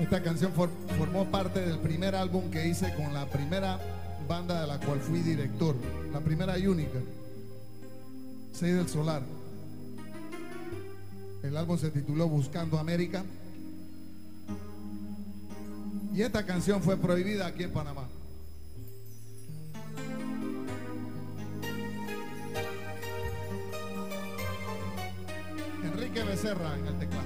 Esta canción formó parte del primer álbum que hice con la primera banda de la cual fui director, la primera y única, del Solar. El álbum se tituló Buscando América. Y esta canción fue prohibida aquí en Panamá. Enrique Becerra en el teclado.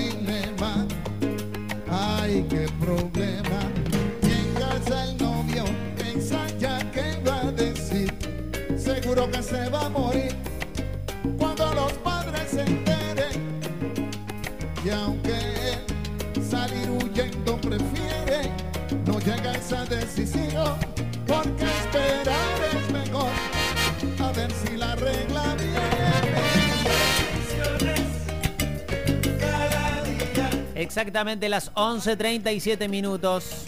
se va a morir cuando los padres se enteren. Y aunque él salir huyendo prefiere, no llega a esa decisión, porque esperar es mejor, a ver si la regla viene. Exactamente las 11.37 minutos.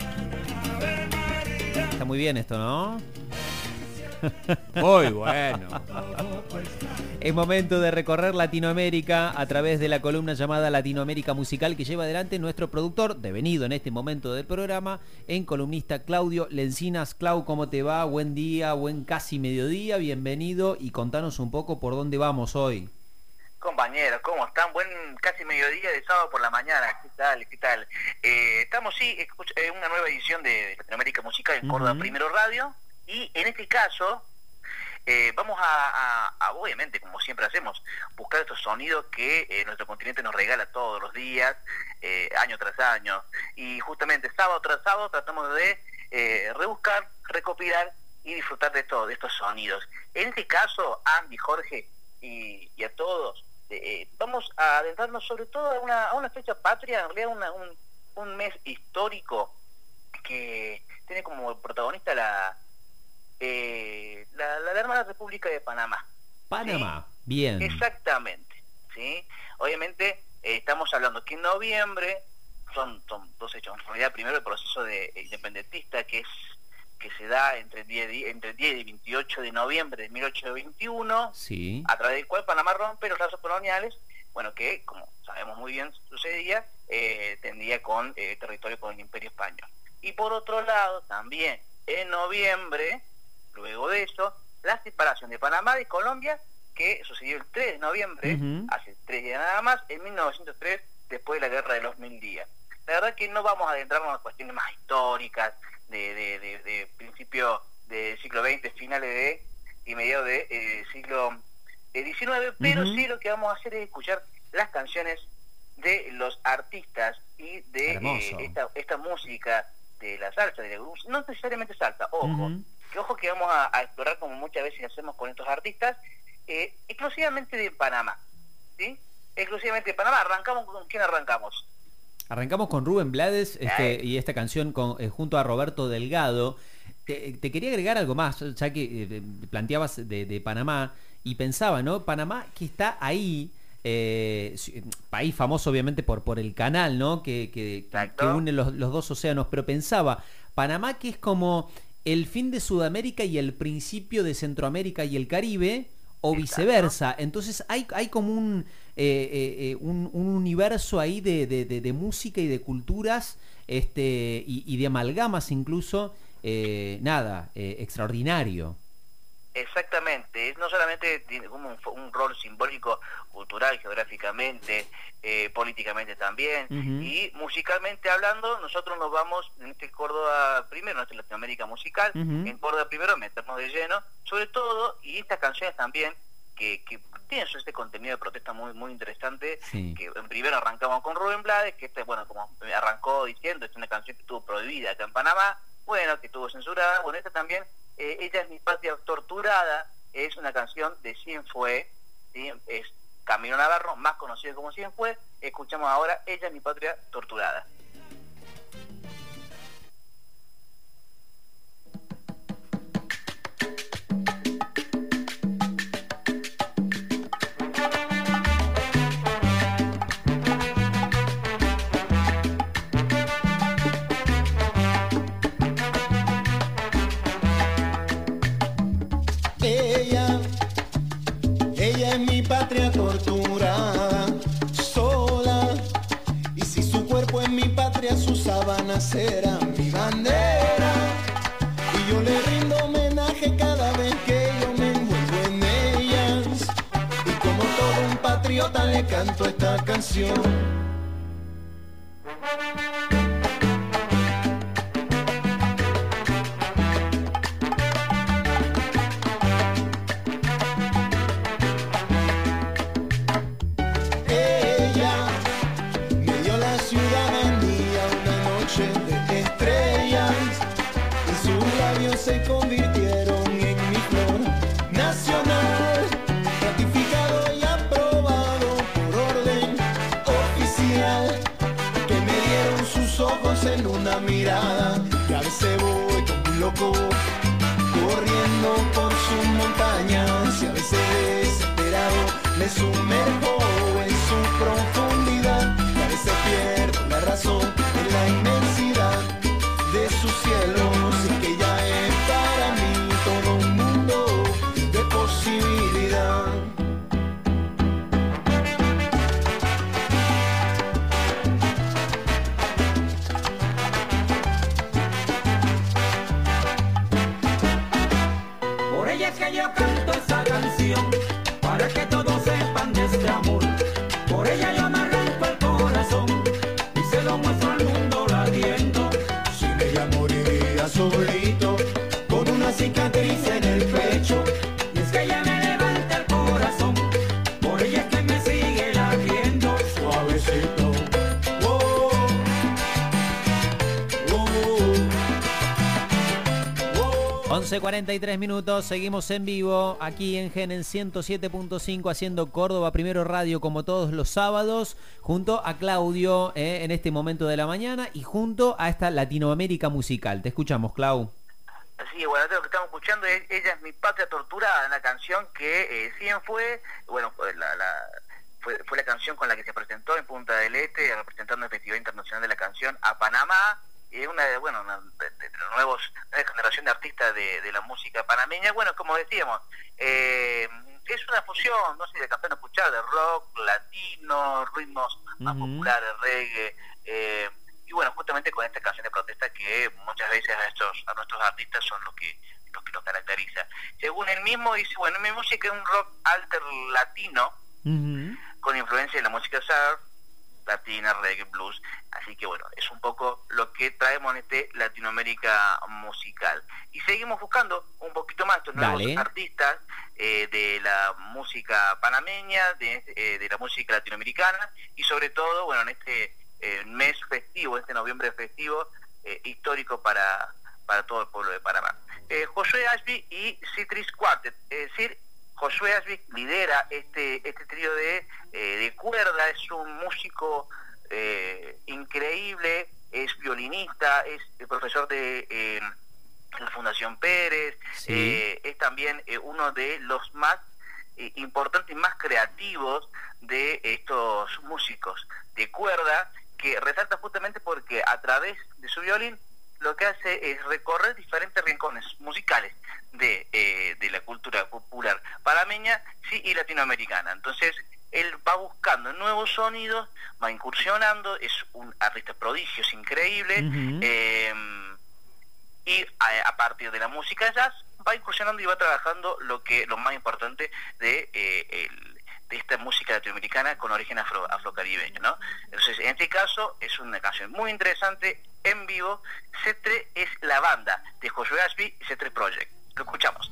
Está muy bien esto, ¿no? Muy bueno. Es momento de recorrer Latinoamérica a través de la columna llamada Latinoamérica Musical que lleva adelante nuestro productor, devenido en este momento del programa, en columnista Claudio Lencinas. Clau, ¿cómo te va? Buen día, buen casi mediodía, bienvenido y contanos un poco por dónde vamos hoy. Compañeros, ¿cómo están? Buen casi mediodía de sábado por la mañana. ¿Qué tal? ¿Qué tal? Eh, estamos, sí, en una nueva edición de Latinoamérica Musical en Córdoba Primero Radio. Y en este caso, eh, vamos a, obviamente, como siempre hacemos, buscar estos sonidos que eh, nuestro continente nos regala todos los días, eh, año tras año. Y justamente sábado tras sábado tratamos de rebuscar, recopilar y disfrutar de, todo, de estos sonidos. En este caso, Andy, Jorge y, a todos, vamos a adentrarnos sobre todo a una, a una fecha patria, en realidad un, un mes histórico que tiene como protagonista la, eh, la, la, hermana República de Panamá. Panamá, bien. Exactamente, ¿sí? Obviamente eh, estamos hablando que en noviembre son, dos hechos. En realidad, primero el proceso de independentista que es que se da entre el 10, entre 10 y 28 de noviembre de 1821, sí. a través del cual Panamá rompe los lazos coloniales, bueno, que como sabemos muy bien sucedía, eh, tendía con eh, territorio con el Imperio Español. Y por otro lado, también en noviembre Luego de eso, la separación de Panamá de Colombia, que sucedió el 3 de noviembre, hace tres días nada más, en 1903, después de la Guerra de los Mil Días. La verdad que no vamos a adentrarnos en cuestiones más históricas, de, de, principio del siglo XX, finales de y mediados del eh, siglo XIX, eh, pero sí lo que vamos a hacer es escuchar las canciones de los artistas y de eh, esta, esta música de la salsa, de no necesariamente salsa, ojo, que ojo que vamos a, explorar como muchas veces hacemos con estos artistas, eh, exclusivamente de Panamá, ¿sí? Exclusivamente de Panamá. ¿Arrancamos con quién arrancamos? Arrancamos con Rubén Blades este, y esta canción con, eh, junto a Roberto Delgado. Te, quería agregar algo más, ya que eh, planteabas de, Panamá y pensaba, ¿no? Panamá que está ahí, país famoso obviamente por, por el canal, ¿no? Que, que, une los, los, dos océanos, pero pensaba, Panamá que es como el fin de Sudamérica y el principio de Centroamérica y el Caribe, o viceversa. Entonces hay, hay como un, un, universo ahí de, música y de culturas este, y, de amalgamas incluso, nada, extraordinario. Exactamente, no solamente tiene como un, rol simbólico, cultural, geográficamente, eh, políticamente también, y musicalmente hablando, nosotros nos vamos en este Córdoba primero, en Latinoamérica musical, en Córdoba primero metemos de lleno, sobre todo, y estas canciones también, que, que tienen este contenido de protesta muy muy interesante, que en primero arrancamos con Rubén Blades, que este, bueno, como arrancó diciendo, es una canción que estuvo prohibida acá en Panamá, bueno, que estuvo censurada, bueno, esta también eh, Ella es mi patria torturada, es una canción de Cien Fue, es Camino Navarro, más conocido como Cien Fue. Escuchamos ahora Ella es mi patria torturada. Patriota le canto esta canción. Minutos, seguimos en vivo aquí en Gen en 107.5 haciendo Córdoba Primero Radio como todos los sábados, junto a Claudio eh, en este momento de la mañana y junto a esta Latinoamérica musical. Te escuchamos, Clau. Sí, bueno, lo que estamos escuchando es Ella es mi patria torturada, una canción que eh, fue, bueno, fue la, fue, fue la canción con la que se presentó en Punta del Este, representando el Festival Internacional de la Canción a Panamá y una de, bueno, los nuevos, una generación de artistas de, la música panameña. Bueno, como decíamos, eh, es una fusión, no sé, de café no escuchar, de rock, latino, ritmos más populares, reggae, eh, y bueno, justamente con esta canción de protesta que muchas veces a estos, a nuestros artistas son los que los que los caracteriza. Según él mismo dice, bueno, mi música es un rock alter latino, con influencia de la música surf, latina, reggae, blues. Así que bueno, es un poco lo que traemos en este Latinoamérica musical. Y seguimos buscando un poquito más estos nuevos artistas eh, de la música panameña, de, eh, de, la música latinoamericana y sobre todo, bueno, en este eh, mes festivo, este noviembre festivo, histórico para, para todo el pueblo de Panamá. Josué Ashby y Citrus Quartet, es decir, Josué Asvik lidera este, este trío de, eh, de cuerda, es un músico eh, increíble, es violinista, es profesor de eh, la Fundación Pérez, es también uno de los más importantes y más creativos de estos músicos de cuerda que resalta justamente porque a través de su violín lo que hace es recorrer diferentes rincones musicales de, eh, de la cultura popular panameña sí, y latinoamericana. Entonces, él va buscando nuevos sonidos, va incursionando, es un artista prodigio, es increíble, eh, y a, partir de la música jazz va incursionando y va trabajando lo que lo más importante de, eh, de esta música latinoamericana con origen afro, afrocaribeño. ¿no? Entonces, en este caso es una canción muy interesante en vivo. C3 es la banda de Joshua Ashby y C3 Project. Lo escuchamos.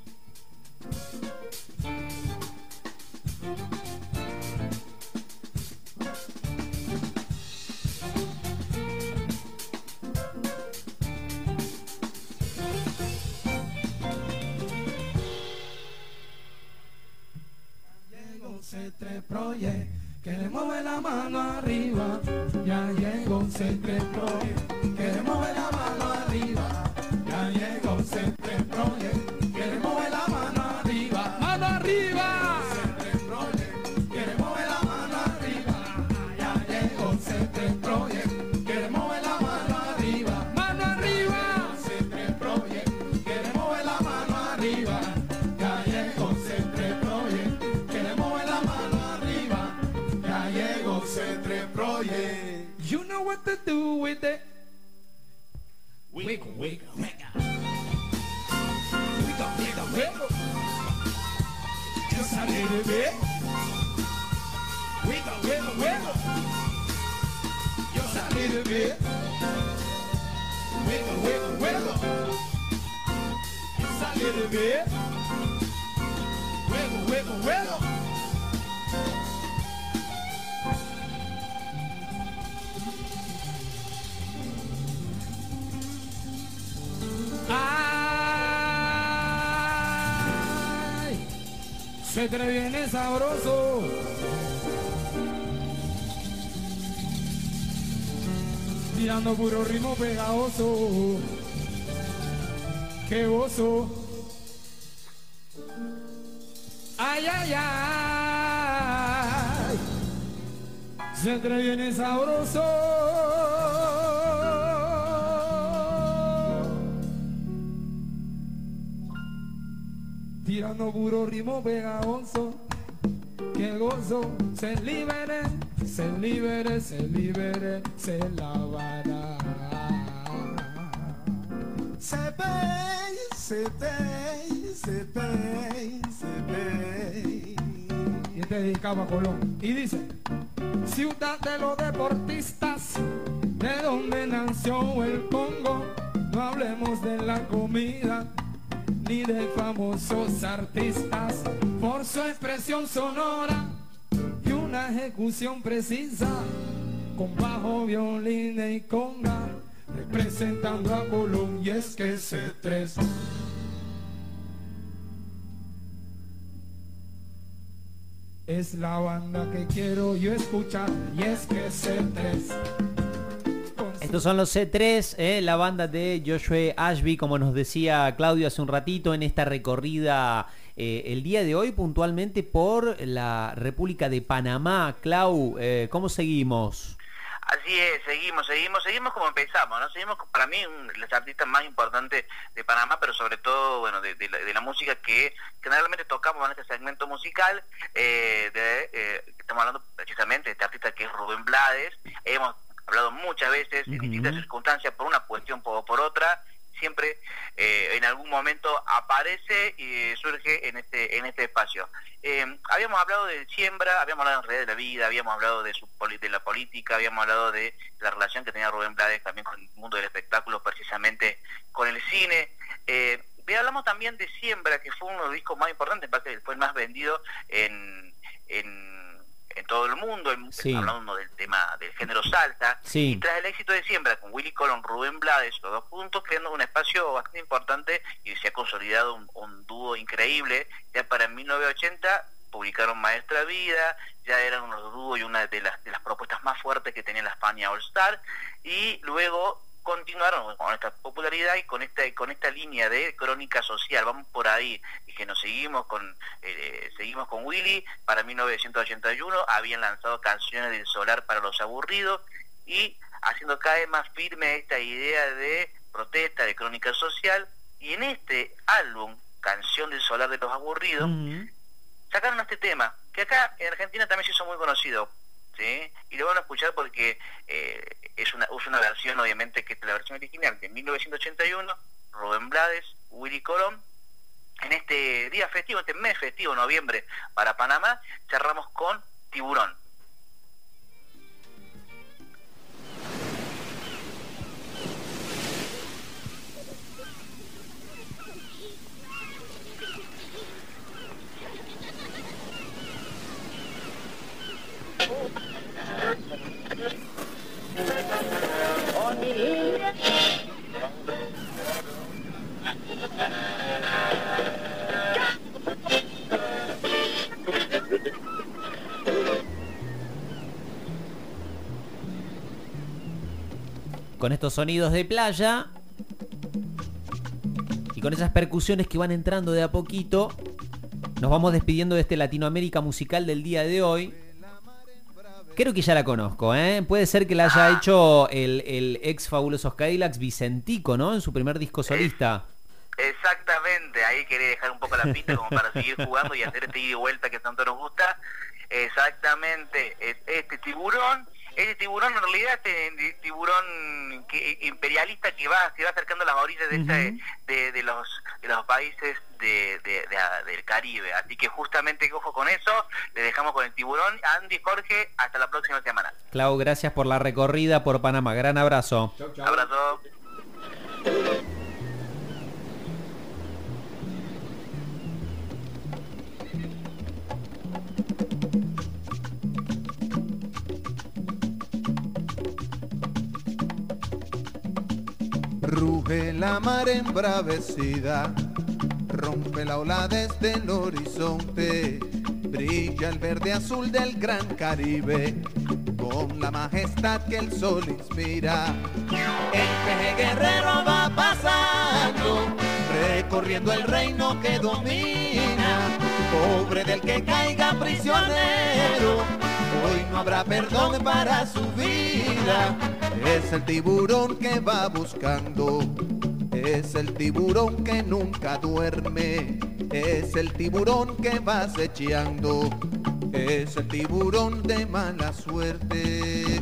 C3 Project, que le mueve la mano arriba, ya llegó C3 Project, que le mueve la mano arriba, Wiggle, wiggle, wiggle. We wiggle, wiggle, wiggle. Just a little bit. Wiggle, wiggle, wiggle. Just a little bit. Wiggle, wiggle, wiggle. Just a little bit. Wiggle, wiggle, wiggle. Ay, se te viene sabroso. Tirando puro ritmo pegajoso. Qué gozo. Ay, ay, ay. Se te viene sabroso. Tirando puro ritmo pegajoso. Que gozo, se libere, se libere, se libere, se lavará. Se ve, se ve, se ve, se ve. Y este dedicaba a Colón. Y dice, ciudad de los deportistas, de donde nació el Congo, no hablemos de la comida ni de famosos artistas por su expresión sonora y una ejecución precisa con bajo violín y conga representando a Colón y es que ese tres. Es la banda que quiero yo escuchar y es que ese tres Estos son los C3, eh, la banda de Joshua Ashby, como nos decía Claudio hace un ratito, en esta recorrida eh, el día de hoy puntualmente por la República de Panamá. Clau, eh, ¿cómo seguimos? Así es, seguimos, seguimos, seguimos como empezamos, ¿no? Seguimos para mí los artistas más importantes de Panamá, pero sobre todo, bueno, de, la, de la música que generalmente tocamos en este segmento musical. eh, de, estamos hablando precisamente de este artista que es Rubén Blades. Hablado muchas veces en distintas circunstancias por una cuestión o por otra siempre eh, en algún momento aparece y surge en este en este espacio. Eh, habíamos hablado de siembra, habíamos hablado en realidad de la vida, habíamos hablado de su de la política, habíamos hablado de la relación que tenía Rubén Blades también con el mundo del espectáculo, precisamente con el cine. Eh, y hablamos también de Siembra, que fue uno de los discos más importantes, en parte fue el más vendido en, en, en todo el mundo, en- Sí. hablando del tema del género salsa. Sí. Y tras el éxito de Siembra con Willy Colón, Rubén Blades, los dos puntos, creando un espacio bastante importante y se ha consolidado un, un dúo increíble. Ya para 1980 publicaron Maestra Vida, ya eran unos dúos y una de las, de las propuestas más fuertes que tenía la España All Star. Y luego continuaron con esta popularidad y con esta con esta línea de crónica social. Vamos por ahí. Y que nos seguimos con eh, seguimos con Willy. Para 1981 habían lanzado canciones del solar para los aburridos y haciendo cada vez más firme esta idea de protesta de crónica social. Y en este álbum canción del solar de los aburridos sacaron este tema que acá en Argentina también se hizo muy conocido. ¿Sí? Y lo van a escuchar porque eh, es, una, es una versión, obviamente, que es la versión original de 1981, Rubén Blades, Willy Colón. En este día festivo, este mes festivo, noviembre, para Panamá, cerramos con Tiburón. Con estos sonidos de playa y con esas percusiones que van entrando de a poquito, nos vamos despidiendo de este Latinoamérica musical del día de hoy. Creo que ya la conozco, ¿eh? Puede ser que la haya hecho el, el ex Fabulosos Cadillacs Vicentico, ¿no? En su primer disco solista. Exactamente, ahí quería dejar un poco la pista como para seguir jugando y hacer este ida y vuelta que tanto nos gusta. Exactamente, este tiburón, este tiburón en realidad este tiburón que, imperialista que va se va acercando a las orillas de, este, de, de, los de los países de, del Caribe. Así que justamente ojo con eso, le dejamos con el tiburón. Andy Jorge, hasta la próxima semana. Clau, gracias por la recorrida por Panamá. Gran abrazo. Chau, chau. Abrazo. Ruge la mar embravecida, rompe la ola desde el horizonte, brilla el verde azul del gran Caribe, con la majestad que el sol inspira. El peje guerrero va pasando, recorriendo el reino que domina, pobre del que caiga prisionero, habrá perdón para su vida. Es el tiburón que va buscando, es el tiburón que nunca duerme, es el tiburón que va acechando, es el tiburón de mala suerte.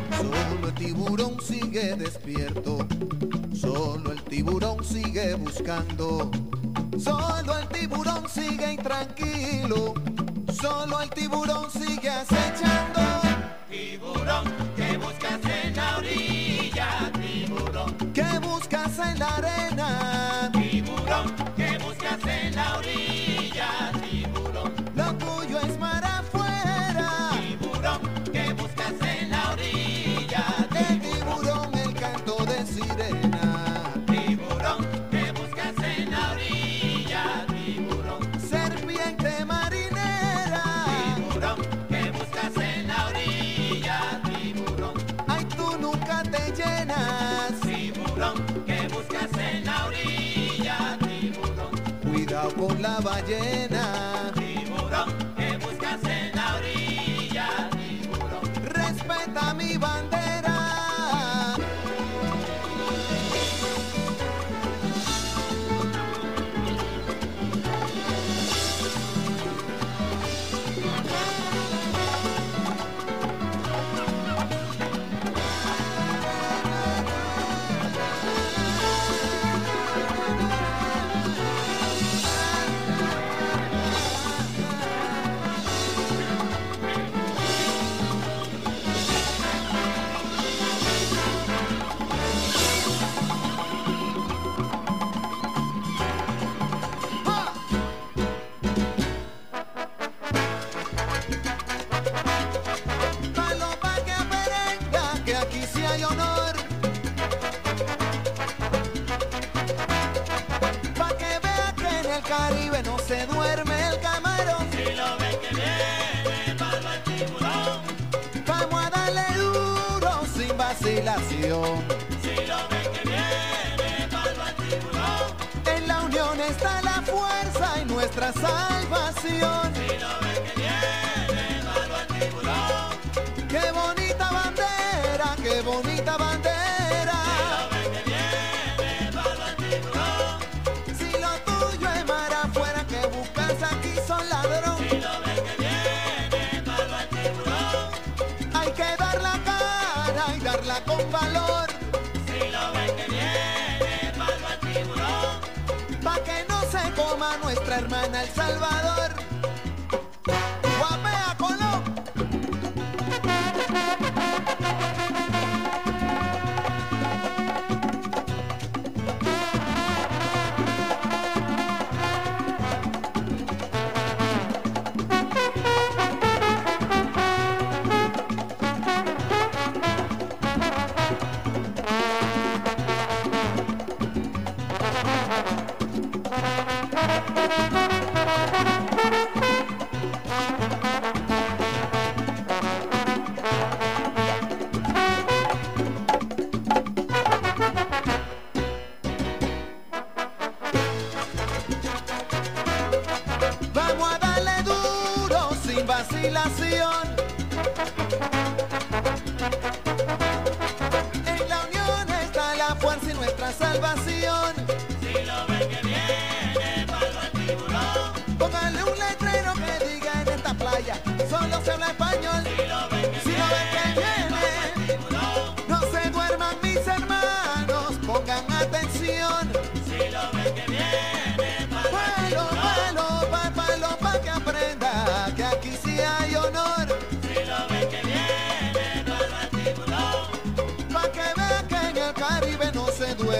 Tiburón sigue despierto, solo el tiburón sigue buscando, solo el tiburón sigue intranquilo, solo el tiburón sigue acechando. Tiburón, ¿qué buscas en la orilla? Tiburón, ¿qué buscas en la arena? Ballena. Caribe no se duerme el camarón. Si lo ven que viene, palma el tiburón. Vamos a darle duro sin vacilación. Si lo ven que viene, palma el tiburón. En la unión está la fuerza y nuestra salvación. Si lo ven que viene, palma el tiburón. Qué bonita bandera, qué bonita bandera. Con valor. Si lo ven que viene, palma el tiburón. Pa' que no se coma nuestra hermana El Salvador.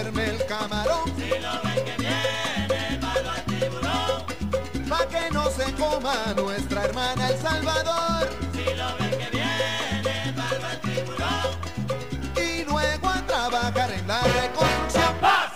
comerme el camarón. Si lo ven que viene, malo al tiburón. Pa' que no se coma nuestra hermana El Salvador. Si lo ven que viene, malo al tiburón. Y luego a trabajar en la reconstrucción. ¡Paz!